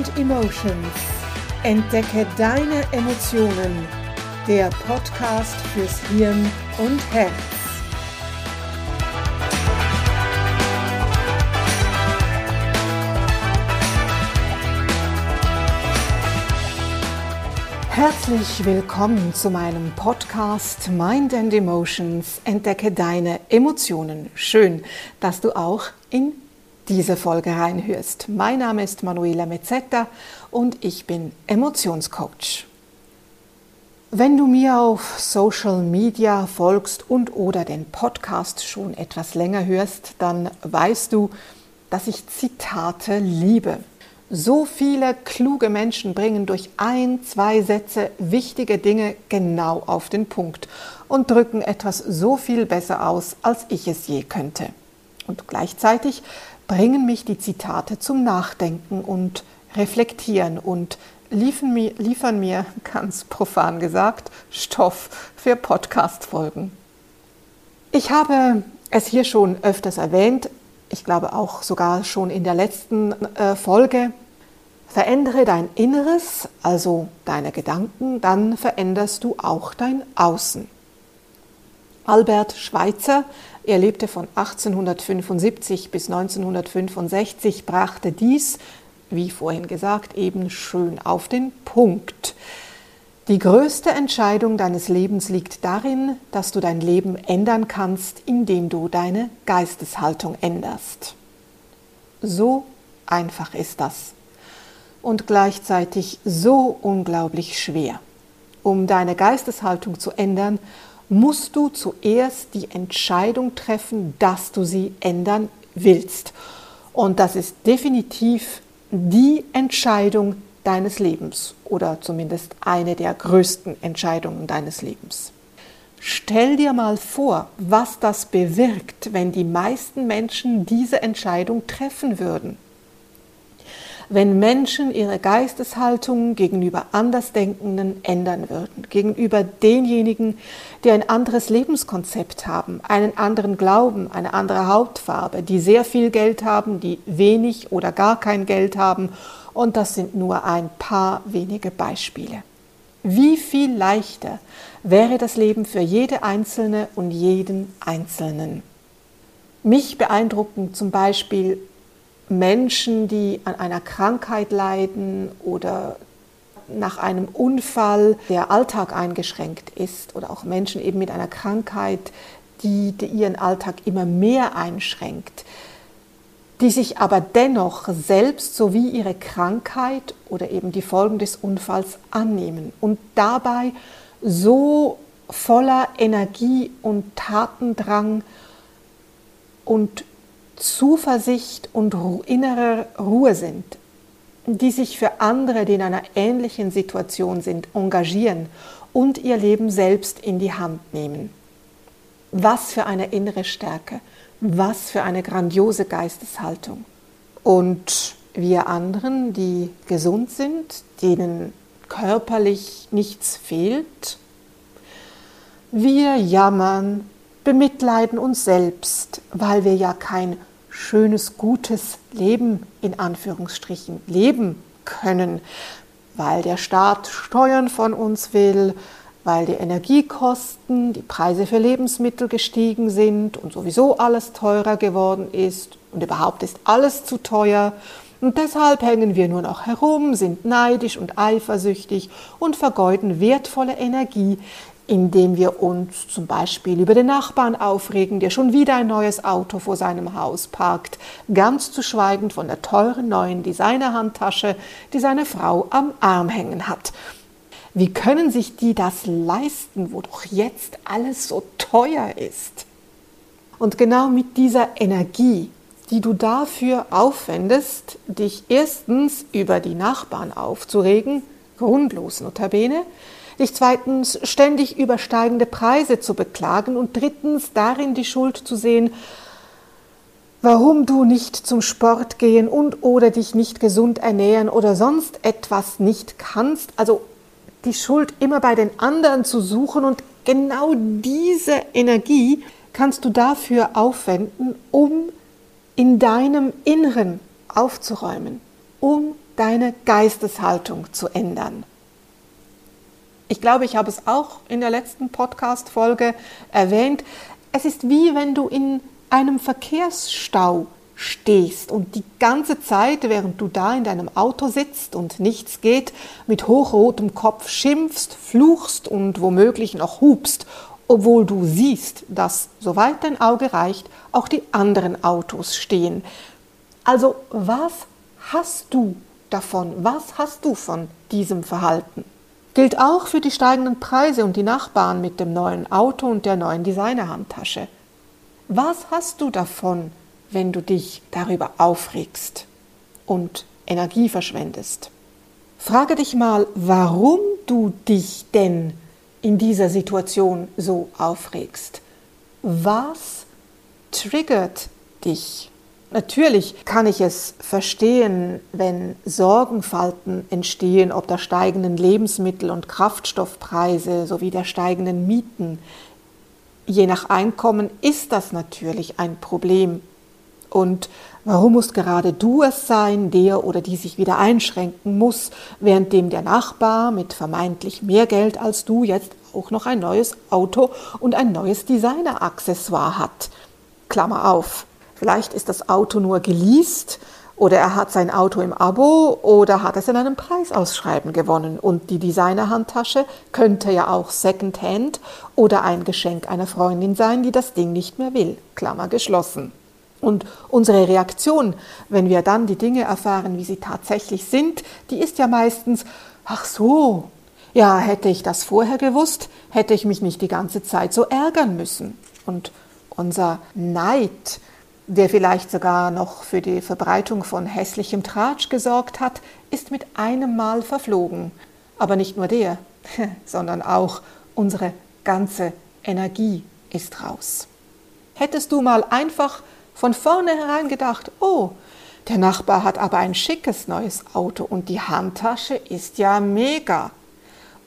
and Emotions. Entdecke deine Emotionen. Der Podcast fürs Hirn und Herz. Herzlich willkommen zu meinem Podcast Mind and Emotions. Entdecke deine Emotionen. Schön, dass du auch in diese Folge reinhörst. Mein Name ist Manuela Mezzetta und ich bin Emotionscoach. Wenn du mir auf Social Media folgst und oder den Podcast schon etwas länger hörst, dann weißt du, dass ich Zitate liebe. So viele kluge Menschen bringen durch ein, zwei Sätze wichtige Dinge genau auf den Punkt und drücken etwas so viel besser aus, als ich es je könnte. Und gleichzeitig bringen mich die Zitate zum Nachdenken und Reflektieren und liefern mir, liefern mir ganz profan gesagt, Stoff für Podcast-Folgen. Ich habe es hier schon öfters erwähnt, ich glaube auch sogar schon in der letzten äh, Folge. Verändere dein Inneres, also deine Gedanken, dann veränderst du auch dein Außen. Albert Schweitzer er lebte von 1875 bis 1965, brachte dies, wie vorhin gesagt, eben schön auf den Punkt. Die größte Entscheidung deines Lebens liegt darin, dass du dein Leben ändern kannst, indem du deine Geisteshaltung änderst. So einfach ist das und gleichzeitig so unglaublich schwer. Um deine Geisteshaltung zu ändern, musst du zuerst die Entscheidung treffen, dass du sie ändern willst. Und das ist definitiv die Entscheidung deines Lebens oder zumindest eine der größten Entscheidungen deines Lebens. Stell dir mal vor, was das bewirkt, wenn die meisten Menschen diese Entscheidung treffen würden wenn Menschen ihre Geisteshaltung gegenüber Andersdenkenden ändern würden, gegenüber denjenigen, die ein anderes Lebenskonzept haben, einen anderen Glauben, eine andere Hautfarbe, die sehr viel Geld haben, die wenig oder gar kein Geld haben. Und das sind nur ein paar wenige Beispiele. Wie viel leichter wäre das Leben für jede Einzelne und jeden Einzelnen. Mich beeindrucken zum Beispiel Menschen, die an einer Krankheit leiden oder nach einem Unfall der Alltag eingeschränkt ist oder auch Menschen eben mit einer Krankheit, die, ihren Alltag immer mehr einschränkt, die sich aber dennoch selbst sowie ihre Krankheit oder eben die Folgen des Unfalls annehmen und dabei so voller Energie und Tatendrang und Zuversicht und innere Ruhe sind, die sich für andere, die in einer ähnlichen Situation sind, engagieren und ihr Leben selbst in die Hand nehmen. Was für eine innere Stärke, was für eine grandiose Geisteshaltung. Und wir anderen, die gesund sind, denen körperlich nichts fehlt, wir jammern, bemitleiden uns selbst, weil wir ja kein schönes, gutes Leben in Anführungsstrichen leben können, weil der Staat Steuern von uns will, weil die Energiekosten, die Preise für Lebensmittel gestiegen sind und sowieso alles teurer geworden ist und überhaupt ist alles zu teuer. Und deshalb hängen wir nur noch herum, sind neidisch und eifersüchtig und vergeuden wertvolle Energie indem wir uns zum Beispiel über den Nachbarn aufregen, der schon wieder ein neues Auto vor seinem Haus parkt, ganz zu schweigen von der teuren neuen Designerhandtasche, die seine Frau am Arm hängen hat. Wie können sich die das leisten, wo doch jetzt alles so teuer ist? Und genau mit dieser Energie, die du dafür aufwendest, dich erstens über die Nachbarn aufzuregen, grundlos notabene, dich zweitens ständig übersteigende Preise zu beklagen und drittens darin die Schuld zu sehen, warum du nicht zum Sport gehen und oder dich nicht gesund ernähren oder sonst etwas nicht kannst, also die Schuld immer bei den anderen zu suchen und genau diese Energie kannst du dafür aufwenden, um in deinem Inneren aufzuräumen, um deine Geisteshaltung zu ändern. Ich glaube, ich habe es auch in der letzten Podcast-Folge erwähnt. Es ist wie wenn du in einem Verkehrsstau stehst und die ganze Zeit, während du da in deinem Auto sitzt und nichts geht, mit hochrotem Kopf schimpfst, fluchst und womöglich noch hupst, obwohl du siehst, dass, soweit dein Auge reicht, auch die anderen Autos stehen. Also was hast du davon? Was hast du von diesem Verhalten? Gilt auch für die steigenden Preise und die Nachbarn mit dem neuen Auto und der neuen Designerhandtasche. Was hast du davon, wenn du dich darüber aufregst und Energie verschwendest? Frage dich mal, warum du dich denn in dieser Situation so aufregst. Was triggert dich? Natürlich kann ich es verstehen, wenn Sorgenfalten entstehen, ob der steigenden Lebensmittel- und Kraftstoffpreise sowie der steigenden Mieten. Je nach Einkommen ist das natürlich ein Problem. Und warum muss gerade du es sein, der oder die sich wieder einschränken muss, währenddem der Nachbar mit vermeintlich mehr Geld als du jetzt auch noch ein neues Auto und ein neues Designer-Accessoire hat? Klammer auf. Vielleicht ist das Auto nur geleast oder er hat sein Auto im Abo oder hat es in einem Preisausschreiben gewonnen. Und die Designer-Handtasche könnte ja auch Secondhand oder ein Geschenk einer Freundin sein, die das Ding nicht mehr will. Klammer geschlossen. Und unsere Reaktion, wenn wir dann die Dinge erfahren, wie sie tatsächlich sind, die ist ja meistens, ach so, ja, hätte ich das vorher gewusst, hätte ich mich nicht die ganze Zeit so ärgern müssen. Und unser Neid, der vielleicht sogar noch für die Verbreitung von hässlichem Tratsch gesorgt hat, ist mit einem Mal verflogen. Aber nicht nur der, sondern auch unsere ganze Energie ist raus. Hättest du mal einfach von vornherein gedacht, oh, der Nachbar hat aber ein schickes neues Auto und die Handtasche ist ja mega.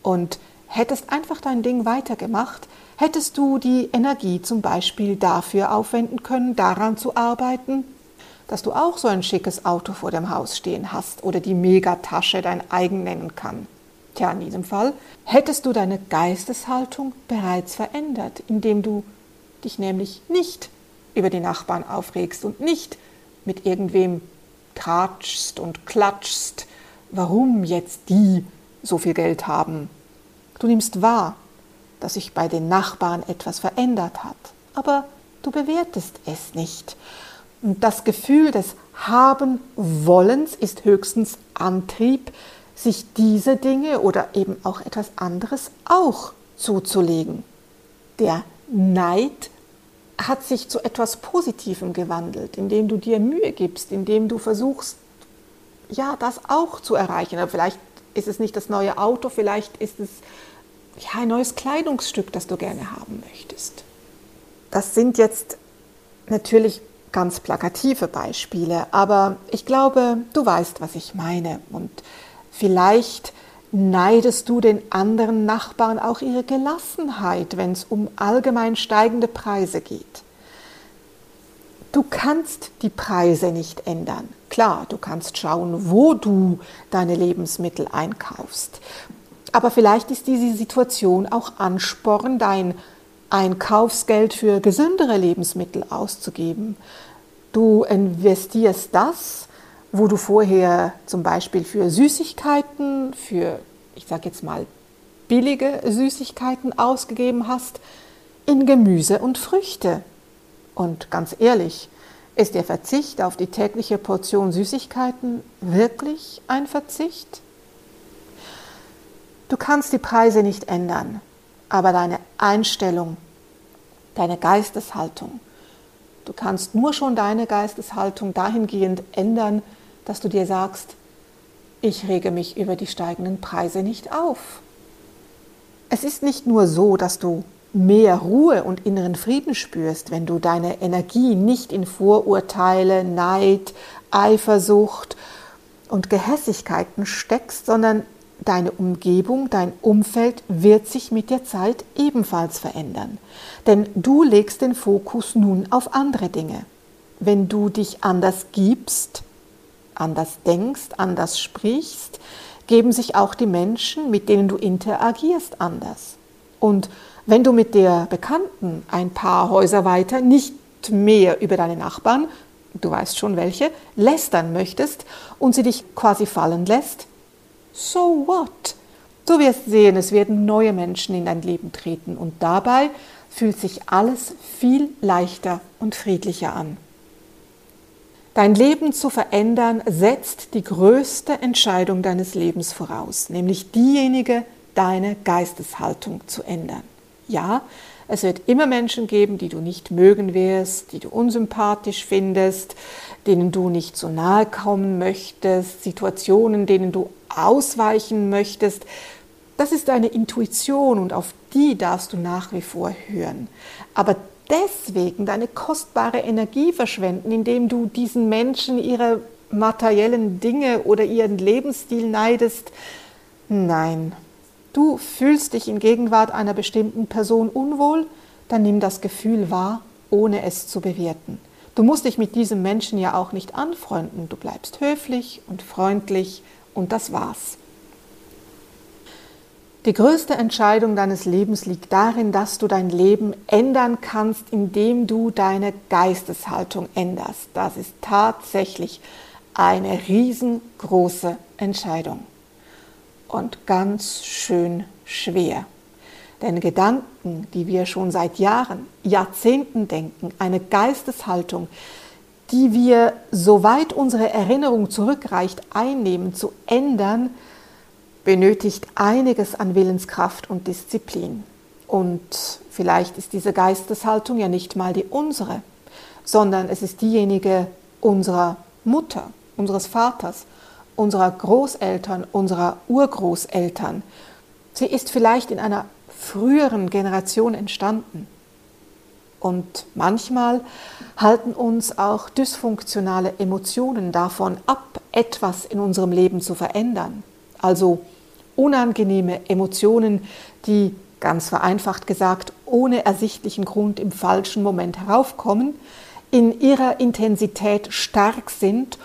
Und hättest einfach dein Ding weitergemacht, Hättest du die Energie zum Beispiel dafür aufwenden können, daran zu arbeiten, dass du auch so ein schickes Auto vor dem Haus stehen hast oder die Megatasche dein eigen nennen kann? Tja, in diesem Fall hättest du deine Geisteshaltung bereits verändert, indem du dich nämlich nicht über die Nachbarn aufregst und nicht mit irgendwem tratschst und klatschst, warum jetzt die so viel Geld haben. Du nimmst wahr, dass sich bei den Nachbarn etwas verändert hat. Aber du bewertest es nicht. Und das Gefühl des Haben-Wollens ist höchstens Antrieb, sich diese Dinge oder eben auch etwas anderes auch zuzulegen. Der Neid hat sich zu etwas Positivem gewandelt, indem du dir Mühe gibst, indem du versuchst, ja, das auch zu erreichen. Aber vielleicht ist es nicht das neue Auto, vielleicht ist es ja, ein neues Kleidungsstück, das du gerne haben möchtest. Das sind jetzt natürlich ganz plakative Beispiele, aber ich glaube, du weißt, was ich meine. Und vielleicht neidest du den anderen Nachbarn auch ihre Gelassenheit, wenn es um allgemein steigende Preise geht. Du kannst die Preise nicht ändern. Klar, du kannst schauen, wo du deine Lebensmittel einkaufst. Aber vielleicht ist diese Situation auch Ansporn, dein Einkaufsgeld für gesündere Lebensmittel auszugeben. Du investierst das, wo du vorher zum Beispiel für Süßigkeiten, für, ich sage jetzt mal, billige Süßigkeiten ausgegeben hast, in Gemüse und Früchte. Und ganz ehrlich, ist der Verzicht auf die tägliche Portion Süßigkeiten wirklich ein Verzicht? Du kannst die Preise nicht ändern, aber deine Einstellung, deine Geisteshaltung, du kannst nur schon deine Geisteshaltung dahingehend ändern, dass du dir sagst, ich rege mich über die steigenden Preise nicht auf. Es ist nicht nur so, dass du mehr Ruhe und inneren Frieden spürst, wenn du deine Energie nicht in Vorurteile, Neid, Eifersucht und Gehässigkeiten steckst, sondern Deine Umgebung, dein Umfeld wird sich mit der Zeit ebenfalls verändern. Denn du legst den Fokus nun auf andere Dinge. Wenn du dich anders gibst, anders denkst, anders sprichst, geben sich auch die Menschen, mit denen du interagierst, anders. Und wenn du mit der Bekannten ein paar Häuser weiter nicht mehr über deine Nachbarn, du weißt schon welche, lästern möchtest und sie dich quasi fallen lässt, so what? Du wirst sehen, es werden neue Menschen in dein Leben treten und dabei fühlt sich alles viel leichter und friedlicher an. Dein Leben zu verändern setzt die größte Entscheidung deines Lebens voraus, nämlich diejenige, deine Geisteshaltung zu ändern. Ja, es wird immer Menschen geben, die du nicht mögen wirst, die du unsympathisch findest, denen du nicht so nahe kommen möchtest, Situationen, denen du ausweichen möchtest. Das ist deine Intuition und auf die darfst du nach wie vor hören. Aber deswegen deine kostbare Energie verschwenden, indem du diesen Menschen ihre materiellen Dinge oder ihren Lebensstil neidest. Nein, du fühlst dich in Gegenwart einer bestimmten Person unwohl, dann nimm das Gefühl wahr, ohne es zu bewerten. Du musst dich mit diesem Menschen ja auch nicht anfreunden, du bleibst höflich und freundlich und das war's. Die größte Entscheidung deines Lebens liegt darin, dass du dein Leben ändern kannst, indem du deine Geisteshaltung änderst. Das ist tatsächlich eine riesengroße Entscheidung und ganz schön schwer. Denn Gedanken, die wir schon seit Jahren, Jahrzehnten denken, eine Geisteshaltung, die wir, soweit unsere Erinnerung zurückreicht, einnehmen, zu ändern, benötigt einiges an Willenskraft und Disziplin. Und vielleicht ist diese Geisteshaltung ja nicht mal die unsere, sondern es ist diejenige unserer Mutter, unseres Vaters, unserer Großeltern, unserer Urgroßeltern. Sie ist vielleicht in einer früheren Generation entstanden. Und manchmal halten uns auch dysfunktionale Emotionen davon ab, etwas in unserem Leben zu verändern. Also unangenehme Emotionen, die ganz vereinfacht gesagt ohne ersichtlichen Grund im falschen Moment heraufkommen, in ihrer Intensität stark sind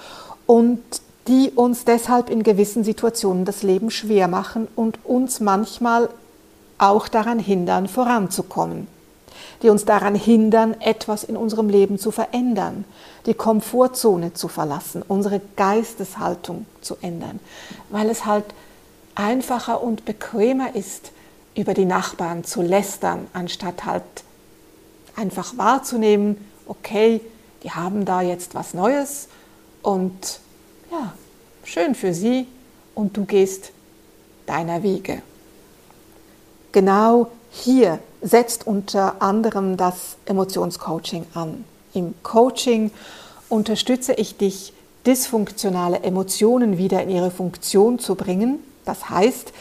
und die uns deshalb in gewissen Situationen das Leben schwer machen und uns manchmal auch daran hindern, voranzukommen, die uns daran hindern, etwas in unserem Leben zu verändern, die Komfortzone zu verlassen, unsere Geisteshaltung zu ändern, weil es halt einfacher und bequemer ist, über die Nachbarn zu lästern, anstatt halt einfach wahrzunehmen, okay, die haben da jetzt was Neues und ja, schön für sie und du gehst deiner Wege. Genau hier setzt unter anderem das Emotionscoaching an. Im Coaching unterstütze ich dich, dysfunktionale Emotionen wieder in ihre Funktion zu bringen das heißt,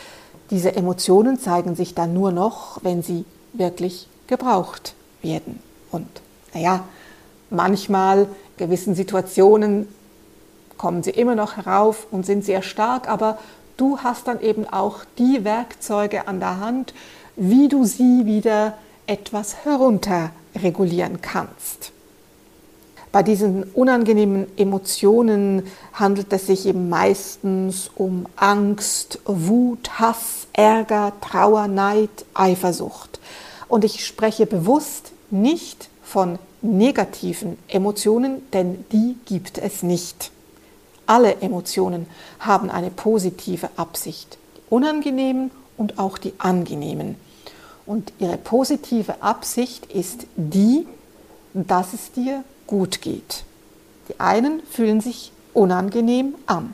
diese Emotionen zeigen sich dann nur noch, wenn sie wirklich gebraucht werden. Und naja, manchmal, gewissen Situationen, kommen sie immer noch herauf und sind sehr stark, aber du hast dann eben auch die Werkzeuge an der Hand, wie du sie wieder etwas herunterregulieren kannst. Bei diesen unangenehmen Emotionen handelt es sich eben meistens um Angst, Wut, Hass, Ärger, Trauer, Neid, Eifersucht. Und ich spreche bewusst nicht von negativen Emotionen, denn die gibt es nicht. Alle Emotionen haben eine positive Absicht, die unangenehmen und auch die angenehmen. Und ihre positive Absicht ist die, dass es dir gut geht. Die einen fühlen sich unangenehm an.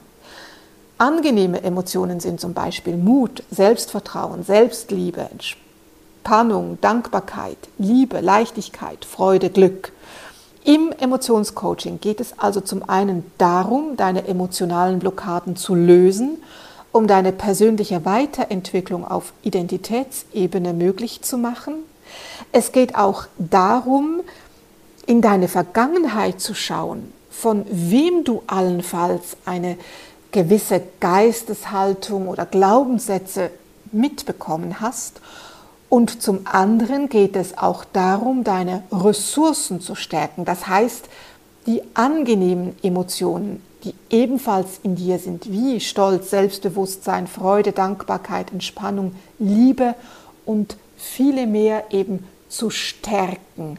Angenehme Emotionen sind zum Beispiel Mut, Selbstvertrauen, Selbstliebe, Entspannung, Dankbarkeit, Liebe, Leichtigkeit, Freude, Glück. Im Emotionscoaching geht es also zum einen darum, deine emotionalen Blockaden zu lösen, um deine persönliche Weiterentwicklung auf Identitätsebene möglich zu machen. Es geht auch darum, in deine Vergangenheit zu schauen, von wem du allenfalls eine gewisse Geisteshaltung oder Glaubenssätze mitbekommen hast. Und zum anderen geht es auch darum, deine Ressourcen zu stärken. Das heißt, die angenehmen Emotionen, die ebenfalls in dir sind, wie Stolz, Selbstbewusstsein, Freude, Dankbarkeit, Entspannung, Liebe und viele mehr eben zu stärken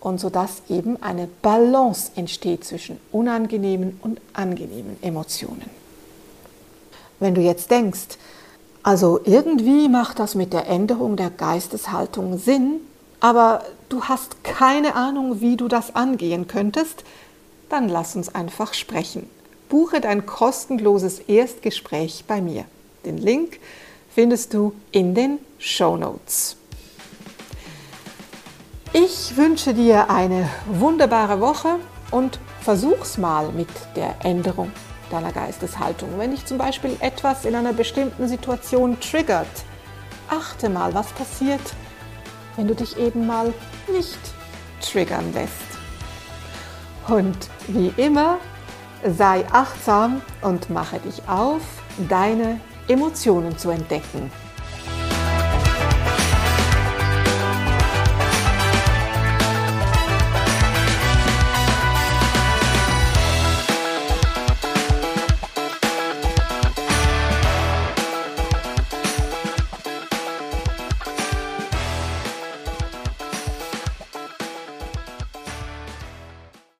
und sodass eben eine Balance entsteht zwischen unangenehmen und angenehmen Emotionen. Wenn du jetzt denkst, also irgendwie macht das mit der Änderung der Geisteshaltung Sinn, aber du hast keine Ahnung, wie du das angehen könntest, dann lass uns einfach sprechen. Buche dein kostenloses Erstgespräch bei mir. Den Link findest du in den Show Notes. Ich wünsche dir eine wunderbare Woche und versuch's mal mit der Änderung deiner Geisteshaltung. Wenn dich zum Beispiel etwas in einer bestimmten Situation triggert, achte mal, was passiert, wenn du dich eben mal nicht triggern lässt. Und wie immer, sei achtsam und mache dich auf, deine Emotionen zu entdecken.